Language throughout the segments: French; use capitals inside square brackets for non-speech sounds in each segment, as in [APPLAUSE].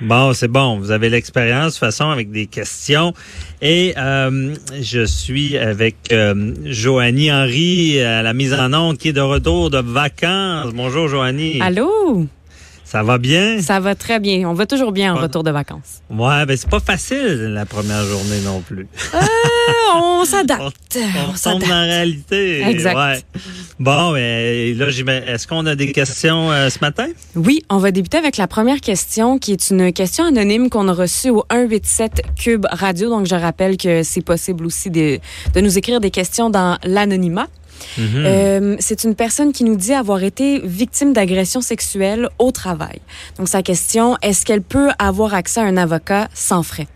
Bon, c'est bon. Vous avez l'expérience, de toute façon, avec des questions. Et euh, je suis avec euh, Joanie Henry à la mise en onde qui est de retour de vacances. Bonjour, Joanie. Allô? Ça va bien? Ça va très bien. On va toujours bien en retour de vacances. Ouais, ben c'est pas facile la première journée non plus. Euh, [LAUGHS] on s'adapte. On, on, tombe dans la réalité. Exact. Ouais. Bon, ben, là, est-ce qu'on a des questions euh, ce matin? Oui, on va débuter avec la première question qui est une question anonyme qu'on a reçue au 187 Cube Radio. Donc, je rappelle que c'est possible aussi de, de nous écrire des questions dans l'anonymat. Mhm. Euh, c'est une personne qui nous dit avoir été victime d'agression sexuelle au travail. Donc, sa question, est-ce qu'elle peut avoir accès à un avocat sans frais?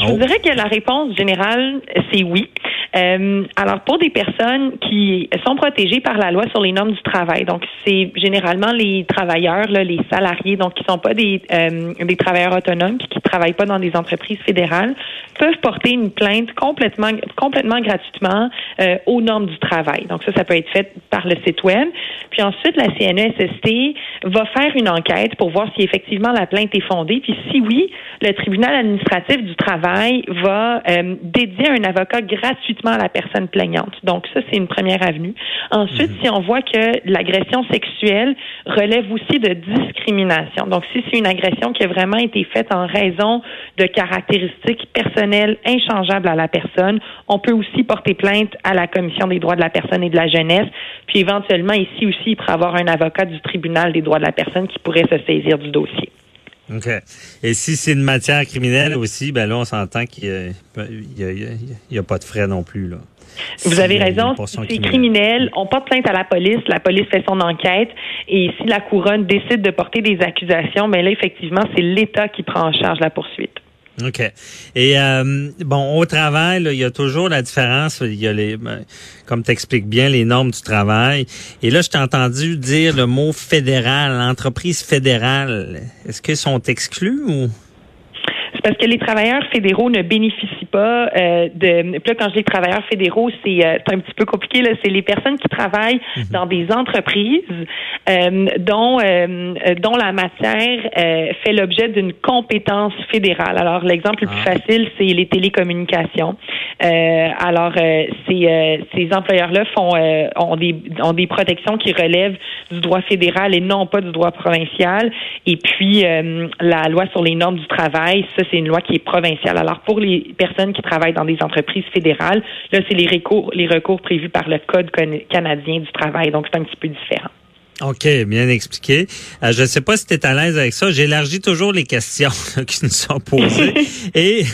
Je vous dirais que la réponse générale, c'est oui. Euh, alors, pour des personnes qui sont protégées par la loi sur les normes du travail, donc c'est généralement les travailleurs, là, les salariés, donc qui sont pas des, euh, des travailleurs autonomes, qui, qui travaillent pas dans des entreprises fédérales, peuvent porter une plainte complètement, complètement gratuitement euh, aux normes du travail. Donc ça, ça peut être fait par le site web. Puis ensuite, la CNESST va faire une enquête pour voir si effectivement la plainte est fondée. Puis si oui, le tribunal administratif du travail va euh, dédier un avocat gratuitement à la personne plaignante. Donc ça, c'est une première avenue. Ensuite, si on voit que l'agression sexuelle relève aussi de discrimination. Donc si c'est une agression qui a vraiment été faite en raison de caractéristiques personnelles inchangeables à la personne, on peut aussi porter plainte à la Commission des droits de la personne et de la jeunesse. Puis éventuellement, ici aussi, il pourrait avoir un avocat du tribunal des droits de la personne qui pourrait se saisir du dossier. OK. Et si c'est une matière criminelle aussi, ben là, on s'entend qu'il n'y a, pas de frais non plus. Là. Vous avez raison. C'est criminel. On porte plainte à la police. La police fait son enquête. Et si la couronne décide de porter des accusations, mais ben là, effectivement, c'est l'État qui prend en charge la poursuite. OK. Et euh, bon, au travail, il y a toujours la différence. Il y a les, ben, comme tu expliques bien, les normes du travail. Et là, je t'ai entendu dire le mot fédéral, entreprise fédérale. Est-ce qu'ils sont exclus ou? C'est parce que les travailleurs fédéraux ne bénéficient pas euh, de. Puis là, quand je dis travailleurs fédéraux, c'est euh, un petit peu compliqué. Là, c'est les personnes qui travaillent Mhm. dans des entreprises euh, dont euh, dont la matière euh, fait l'objet d'une compétence fédérale. Alors, l'exemple le plus Ah. facile, c'est les télécommunications. Euh, alors, euh, ces, euh, ces employeurs-là font euh, ont des ont des protections qui relèvent du droit fédéral et non pas du droit provincial. Et puis, euh, la loi sur les normes du travail, ça, c'est une loi qui est provinciale. Alors, pour les personnes qui travaillent dans des entreprises fédérales, là, c'est les recours, les recours prévus par le Code canadien du travail. Donc, c'est un petit peu différent. OK, bien expliqué. Euh, je ne sais pas si tu es à l'aise avec ça. J'élargis toujours les questions [LAUGHS] là, qui nous sont posées. [LAUGHS] Et,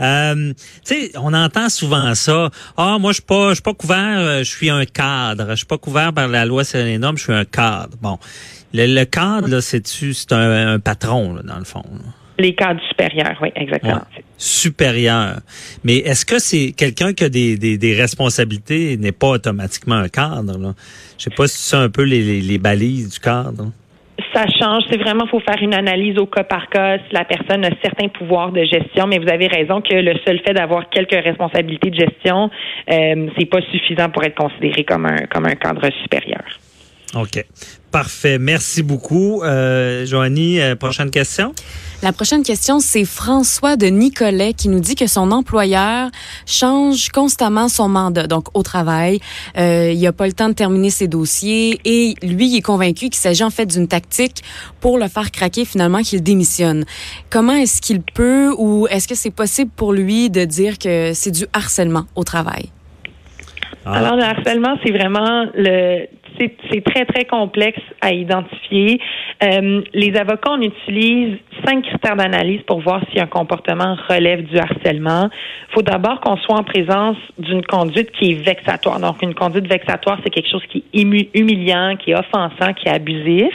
euh, tu sais, on entend souvent ça. Ah, moi, je suis pas, je suis pas couvert, euh, je suis un cadre. Je suis pas couvert par la loi sur les normes, je suis un cadre. Bon. Le, le cadre, là, c'est-tu, c'est un, un patron, là, dans le fond. là? Les cadres supérieurs, oui, exactement. Ouais. supérieur. Mais est-ce que c'est quelqu'un qui a des, des, des responsabilités n'est pas automatiquement un cadre? Là? Je sais pas si c'est un peu les, les, les balises du cadre. Ça change. C'est vraiment, faut faire une analyse au cas par cas si la personne a certains pouvoirs de gestion. Mais vous avez raison que le seul fait d'avoir quelques responsabilités de gestion, euh, c'est pas suffisant pour être considéré comme un comme un cadre supérieur. OK. Parfait. Merci beaucoup. Euh, Joanie, euh, prochaine question? La prochaine question, c'est François de Nicolet qui nous dit que son employeur change constamment son mandat, donc au travail. Euh, il n'a pas le temps de terminer ses dossiers et lui, il est convaincu qu'il s'agit en fait d'une tactique pour le faire craquer finalement qu'il démissionne. Comment est-ce qu'il peut ou est-ce que c'est possible pour lui de dire que c'est du harcèlement au travail? Ah. Alors, le harcèlement, c'est vraiment le. C'est très, très complexe à identifier. Euh, les avocats, on utilise cinq critères d'analyse pour voir si un comportement relève du harcèlement. Il faut d'abord qu'on soit en présence d'une conduite qui est vexatoire. Donc, une conduite vexatoire, c'est quelque chose qui est humiliant, qui est offensant, qui est abusif.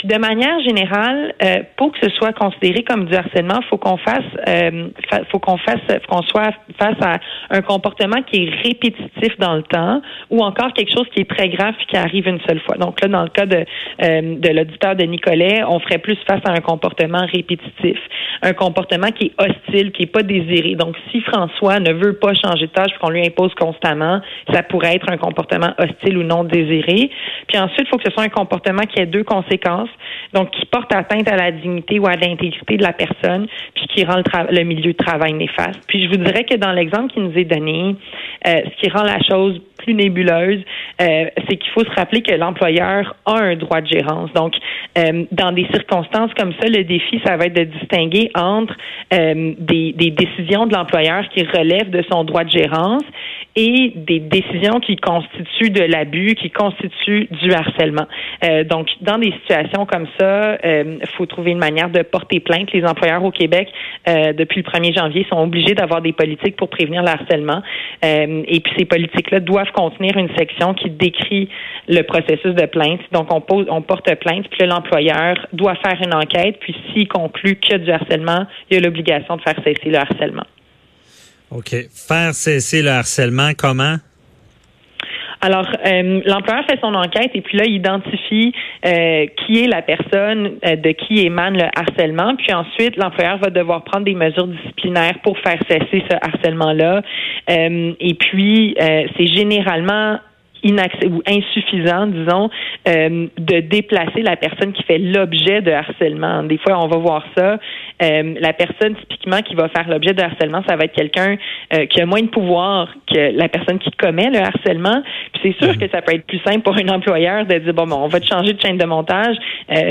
Puis de manière générale, euh, pour que ce soit considéré comme du harcèlement, faut qu'on fasse, euh, fa- faut qu'on fasse, qu'on soit face à un comportement qui est répétitif dans le temps, ou encore quelque chose qui est très grave puis qui arrive une seule fois. Donc là, dans le cas de euh, de l'auditeur de Nicolet, on ferait plus face à un comportement répétitif, un comportement qui est hostile, qui est pas désiré. Donc si François ne veut pas changer de tâche qu'on lui impose constamment, ça pourrait être un comportement hostile ou non désiré. Puis ensuite, il faut que ce soit un comportement qui ait deux conséquences. Donc qui porte atteinte à la dignité ou à l'intégrité de la personne, puis qui rend le, milieu de travail néfaste. Puis je vous dirais que dans l'exemple qui nous est donné, euh, ce qui rend la chose plus nébuleuse, euh, c'est qu'il faut se rappeler que l'employeur a un droit de gérance. Donc, euh, dans des circonstances comme ça, le défi, ça va être de distinguer entre des, décisions de l'employeur qui relèvent de son droit de gérance et des décisions qui constituent de l'abus, qui constituent du harcèlement. Donc, dans des situations comme ça, il euh, faut trouver une manière de porter plainte. Les employeurs au Québec, euh, depuis le 1er janvier, sont obligés d'avoir des politiques pour prévenir le harcèlement. et puis, ces politiques-là doivent contenir une section qui décrit le processus de plainte. Donc, on, pose, on porte plainte, puis l'employeur doit faire une enquête, puis s'il conclut y a du harcèlement, il a l'obligation de faire cesser le harcèlement. OK. Faire cesser le harcèlement, comment? Alors, euh, l'employeur fait son enquête et puis là, il identifie euh, qui est la personne euh, de qui émane le harcèlement. Puis ensuite, l'employeur va devoir prendre des mesures disciplinaires pour faire cesser ce harcèlement-là. et puis, c'est généralement ou insuffisant, disons, euh, de déplacer la personne qui fait l'objet de harcèlement. Des fois, on va voir ça. Euh, la personne typiquement qui va faire l'objet de harcèlement, ça va être quelqu'un euh, qui a moins de pouvoir que la personne qui commet le harcèlement. Puis c'est sûr mhm. que ça peut être plus simple pour un employeur de dire bon, bon on va te changer de chaîne de montage,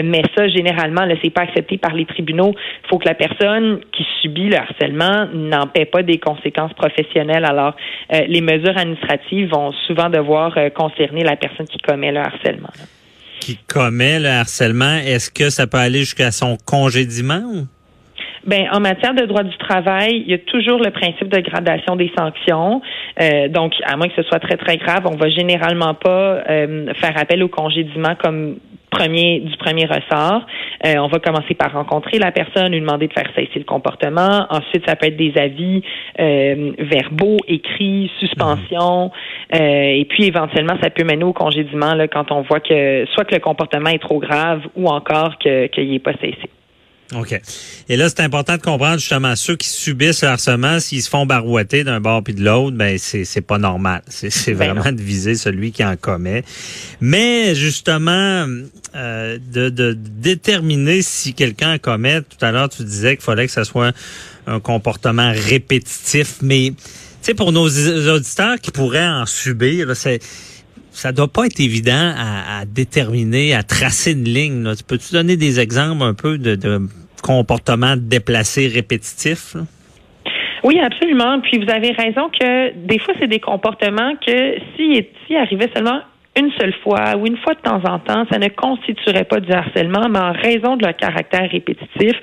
mais ça généralement, là, c'est pas accepté par les tribunaux. Il faut que la personne qui subit le harcèlement n'en paie pas des conséquences professionnelles. Alors, les mesures administratives vont souvent devoir euh, concerner la personne qui commet le harcèlement. Qui commet le harcèlement, est-ce que ça peut aller jusqu'à son congédiement? Ben, en matière de droit du travail, il y a toujours le principe de gradation des sanctions. Euh, donc, à moins que ce soit très, très grave, on va généralement pas euh, faire appel au congédiement comme premier du premier ressort. Euh, on va commencer par rencontrer la personne, lui demander de faire cesser le comportement. Ensuite, ça peut être des avis euh, verbaux, écrits, suspension. Euh, et puis, éventuellement, ça peut mener au congédiement là, quand on voit que soit que le comportement est trop grave ou encore qu'il n'est pas cessé. OK. Et là, c'est important de comprendre justement ceux qui subissent le harcèlement, s'ils se font barouetter d'un bord puis de l'autre, ben c'est c'est pas normal. [LAUGHS] C'est ben vraiment de viser celui qui en commet. Mais justement, euh, de, de déterminer si quelqu'un en commet. Tout à l'heure, tu disais qu'il fallait que ce soit un comportement répétitif, mais tu sais pour nos auditeurs qui pourraient en subir, c'est ça doit pas être évident à, déterminer, à tracer une ligne. Là. Peux-tu donner des exemples un peu de, de comportements déplacés répétitifs? Oui, absolument. Puis vous avez raison que des fois, c'est des comportements que si, si arrivait seulement une seule fois ou une fois de temps en temps, ça ne constituerait pas du harcèlement, mais en raison de leur caractère répétitif,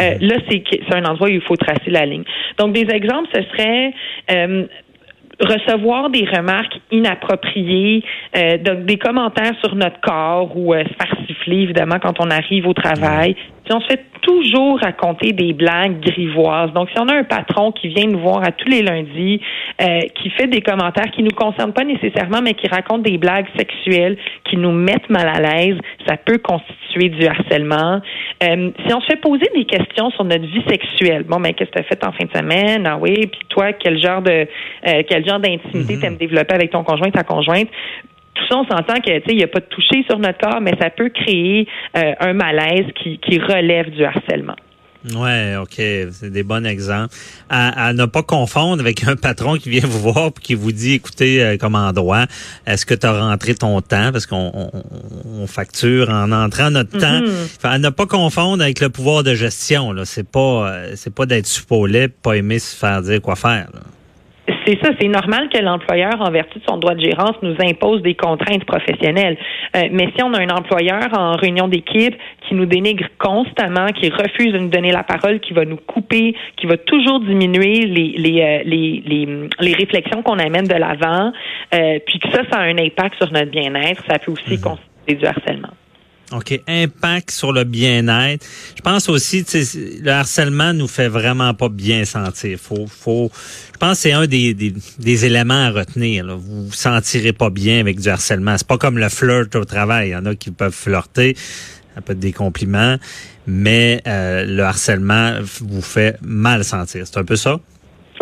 euh, mhm. là, c'est un endroit où il faut tracer la ligne. Donc, des exemples, ce serait euh, recevoir des remarques inappropriées, euh, donc des commentaires sur notre corps ou euh, se faire évidemment, quand on arrive au travail. Si on se fait toujours raconter des blagues grivoises. Donc, si on a un patron qui vient nous voir à tous les lundis, euh, qui fait des commentaires qui nous concernent pas nécessairement, mais qui raconte des blagues sexuelles qui nous mettent mal à l'aise, ça peut constituer du harcèlement. Euh, si on se fait poser des questions sur notre vie sexuelle, bon, mais qu'est-ce que tu as fait en fin de semaine? Ah oui, puis toi, quel genre de euh, quel genre d'intimité mm-hmm. t'aimes développer avec ton conjoint, ta conjointe? Tout ça, on s'entend que il n'y a pas de toucher sur notre corps, mais ça peut créer euh, un malaise qui, qui relève du harcèlement. Ouais, ok, c'est des bons exemples. À, ne pas confondre avec un patron qui vient vous voir et qui vous dit, écoutez, euh, comme endroit, est-ce que tu as rentré ton temps? Parce qu'on on, facture en entrant notre temps. Mm-hmm. À ne pas confondre avec le pouvoir de gestion. Là, c'est pas, euh, c'est pas d'être supposé, pas aimer se faire dire quoi faire. C'est ça, c'est normal que l'employeur, en vertu de son droit de gérance, nous impose des contraintes professionnelles. Euh, mais si on a un employeur en réunion d'équipe qui nous dénigre constamment, qui refuse de nous donner la parole, qui va nous couper, qui va toujours diminuer les, les, euh, les, les, les, réflexions qu'on amène de l'avant, euh, puis que ça, ça a un impact sur notre bien-être, ça peut aussi mhm. constituer du harcèlement. OK. Impact sur le bien-être. Je pense aussi, le harcèlement nous fait vraiment pas bien sentir. Faut, faut, je pense que c'est un des, des, éléments à retenir. Là. Vous vous sentirez pas bien avec du harcèlement. C'est pas comme le flirt au travail. Il y en a qui peuvent flirter. Ça peut être des compliments. Mais euh, le harcèlement vous fait mal sentir. C'est un peu ça?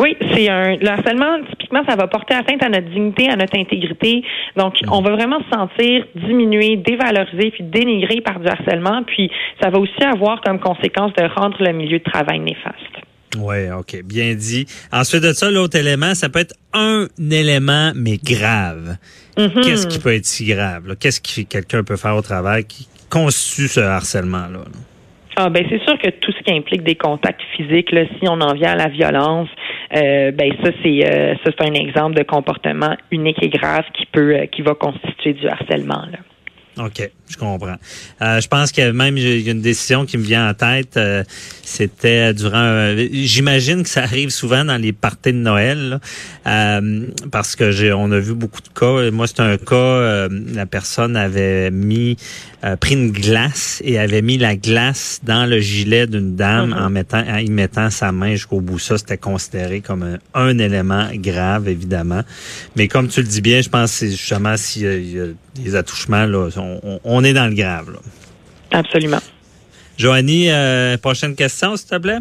Oui, c'est un le harcèlement. Typiquement, ça va porter atteinte à notre dignité, à notre intégrité. Donc, mm. on va vraiment se sentir diminué, dévalorisé, puis dénigré par du harcèlement. Puis, ça va aussi avoir comme conséquence de rendre le milieu de travail néfaste. Oui, OK, bien dit. Ensuite de ça, l'autre élément, ça peut être un élément, mais grave. Mm-hmm. Qu'est-ce qui peut être si grave? Qu'est-ce que quelqu'un peut faire au travail qui constitue ce harcèlement-là? là? Ah, ben c'est sûr que tout ce qui implique des contacts physiques, là, si on en vient à la violence, euh, ben ça c'est euh, ça c'est un exemple de comportement unique et grave qui peut euh, qui va constituer du harcèlement. Là. OK, je comprends. Euh, je pense que même il y a une décision qui me vient en tête. Euh, c'était durant. Euh, j'imagine que ça arrive souvent dans les parties de Noël, parce que j'ai, on a vu beaucoup de cas. Moi, c'est un cas. la personne avait mis, pris une glace et avait mis la glace dans le gilet d'une dame mm-hmm. en mettant, en y mettant sa main jusqu'au bout. Ça, c'était considéré comme un, un, élément grave, évidemment. Mais comme tu le dis bien, je pense que c'est justement s'il y a des attouchements, là, on, est dans le grave. Absolument. Joanie, euh, prochaine question, s'il te plaît.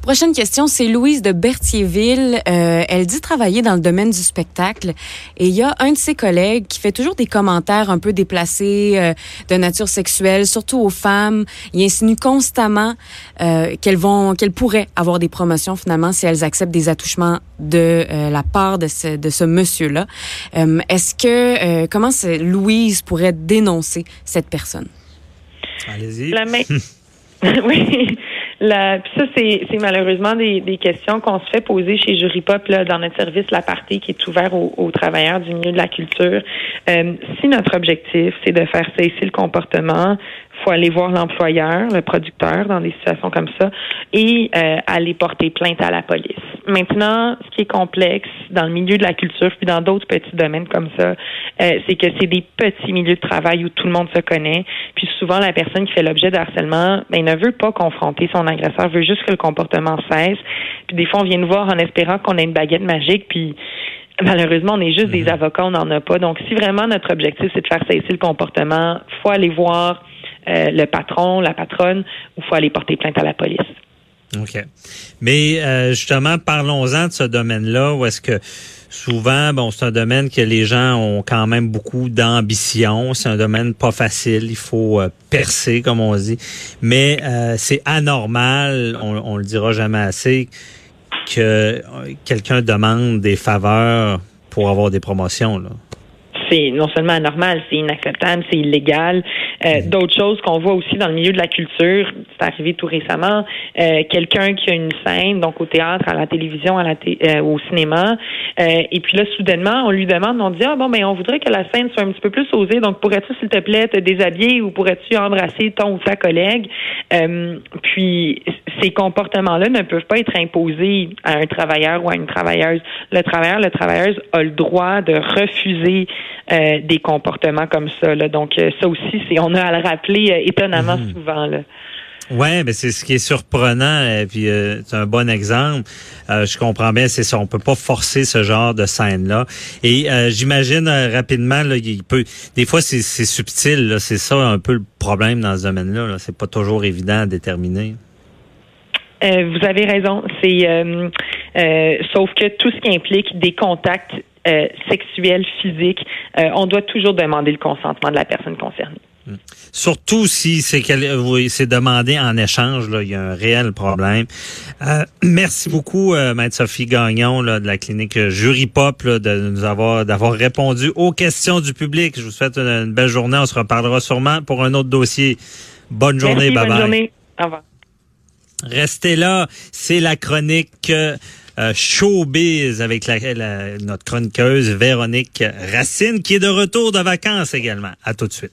Prochaine question, c'est Louise de Berthierville. Euh, elle dit travailler dans le domaine du spectacle et il y a un de ses collègues qui fait toujours des commentaires un peu déplacés euh, de nature sexuelle, surtout aux femmes. Il insinue constamment qu'elles vont, qu'elles pourraient avoir des promotions finalement si elles acceptent des attouchements de la part de ce, de ce monsieur-là. Est-ce que comment Louise pourrait dénoncer cette personne? Allez-y. [LAUGHS] [LAUGHS] oui. La, ça, c'est, malheureusement des, des questions qu'on se fait poser chez Jury Pop là, dans notre service La Partie qui est ouvert aux, travailleurs du milieu de la culture. Euh, si notre objectif, c'est de faire cesser le comportement, faut aller voir l'employeur, le producteur dans des situations comme ça et euh, aller porter plainte à la police. Maintenant, ce qui est complexe dans le milieu de la culture puis dans d'autres petits domaines comme ça, euh, c'est que c'est des petits milieux de travail où tout le monde se connaît. Puis souvent, la personne qui fait l'objet de harcèlement, ben, ne veut pas confronter son agresseur, veut juste que le comportement cesse. Puis des fois, on vient nous voir en espérant qu'on a une baguette magique, puis Malheureusement, on est juste des mhm. avocats, on n'en a pas. Donc, si vraiment notre objectif, c'est de faire cesser le comportement, faut aller voir euh, le patron, la patronne, ou faut aller porter plainte à la police. OK. Mais euh, justement, parlons-en de ce domaine-là, où est-ce que souvent, bon, c'est un domaine que les gens ont quand même beaucoup d'ambition. C'est un domaine pas facile. Il faut euh, percer, comme on dit. Mais c'est anormal, on, on le dira jamais assez, que quelqu'un demande des faveurs pour avoir des promotions. Là c'est non seulement anormal, c'est inacceptable, c'est illégal. Euh, mhm. D'autres choses qu'on voit aussi dans le milieu de la culture, c'est arrivé tout récemment, euh, quelqu'un qui a une scène, donc au théâtre, à la télévision, à la euh, au cinéma, et puis là, soudainement, on lui demande, on dit, ah bon, mais on voudrait que la scène soit un petit peu plus osée, donc pourrais-tu, s'il te plaît, te déshabiller ou pourrais-tu embrasser ton ou ta collègue? puis, ces comportements-là ne peuvent pas être imposés à un travailleur ou à une travailleuse. Le travailleur, le travailleuse a le droit de refuser euh, des comportements comme ça. Là. Donc euh, ça aussi, c'est on a à le rappeler euh, étonnamment mhm. souvent. Là. Ouais, mais c'est ce qui est surprenant et puis c'est un bon exemple. je comprends bien, c'est ça. On peut pas forcer ce genre de scène là. Et j'imagine rapidement, là, il peut. Des fois, c'est subtil. C'est ça un peu le problème dans ce domaine-là. -là, c'est pas toujours évident à déterminer. vous avez raison. C'est sauf que tout ce qui implique des contacts sexuelle, physique, euh, on doit toujours demander le consentement de la personne concernée. Hmm. Surtout si c'est c'est demandé en échange, là, il y a un réel problème. Euh, merci beaucoup, Maître Sophie Gagnon là, de la clinique Jury Pop de nous avoir d'avoir répondu aux questions du public. Je vous souhaite une, belle journée. On se reparlera sûrement pour un autre dossier. Bonne journée, bye bonne Journée. Au revoir. Restez là, c'est la chronique euh, showbiz avec la, notre chroniqueuse Véronique Racine qui est de retour de vacances également. À tout de suite.